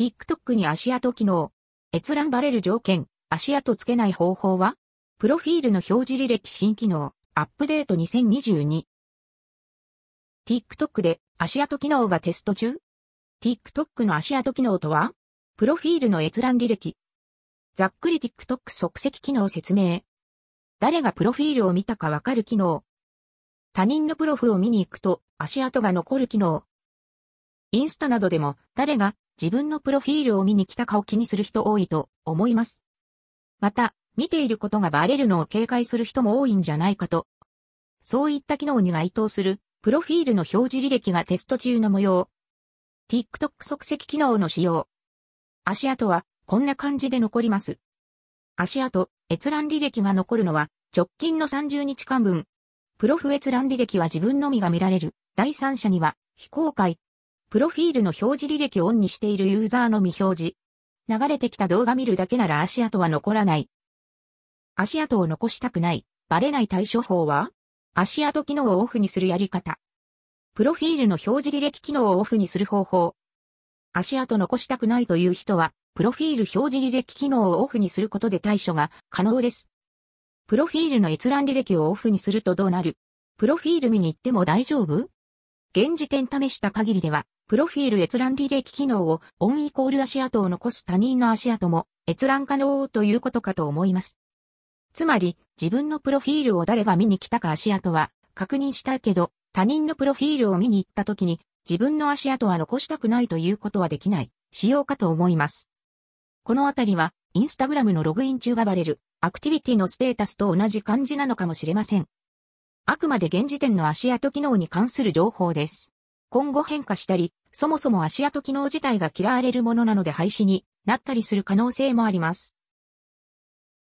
TikTok に足跡機能。閲覧バレる条件、足跡つけない方法は？プロフィールの表示履歴新機能、アップデート2022。TikTok で足跡機能がテスト中 ?TikTok の足跡機能とは？プロフィールの閲覧履歴。ざっくり TikTok 即席機能説明。誰がプロフィールを見たかわかる機能。他人のプロフを見に行くと足跡が残る機能。インスタなどでも誰が自分のプロフィールを見に来たかを気にする人多いと思います。また、見ていることがバレるのを警戒する人も多いんじゃないかと。そういった機能に該当するプロフィールの表示履歴がテスト中の模様。TikTok 即席機能の使用。足跡はこんな感じで残ります。足跡、閲覧履歴が残るのは直近の30日間分。プロフ閲覧履歴は自分のみが見られる。第三者には非公開。プロフィールの表示履歴をオンにしているユーザーのみ表示。流れてきた動画見るだけなら足跡は残らない。足跡を残したくない、バレない対処法は？足跡機能をオフにするやり方。プロフィールの表示履歴機能をオフにする方法。足跡残したくないという人は、プロフィール表示履歴機能をオフにすることで対処が可能です。プロフィールの閲覧履歴をオフにするとどうなる？プロフィール見に行っても大丈夫？現時点試した限りでは、プロフィール閲覧履歴機能をオンイコール足跡を残す他人の足跡も閲覧可能ということかと思います。つまり、自分のプロフィールを誰が見に来たか足跡は確認したいけど、他人のプロフィールを見に行った時に自分の足跡は残したくないということはできない仕様かと思います。このあたりは、インスタグラムのログイン中がバレるアクティビティのステータスと同じ感じなのかもしれません。あくまで現時点の足跡機能に関する情報です。今後変化したり、そもそも足跡機能自体が嫌われるものなので廃止になったりする可能性もあります。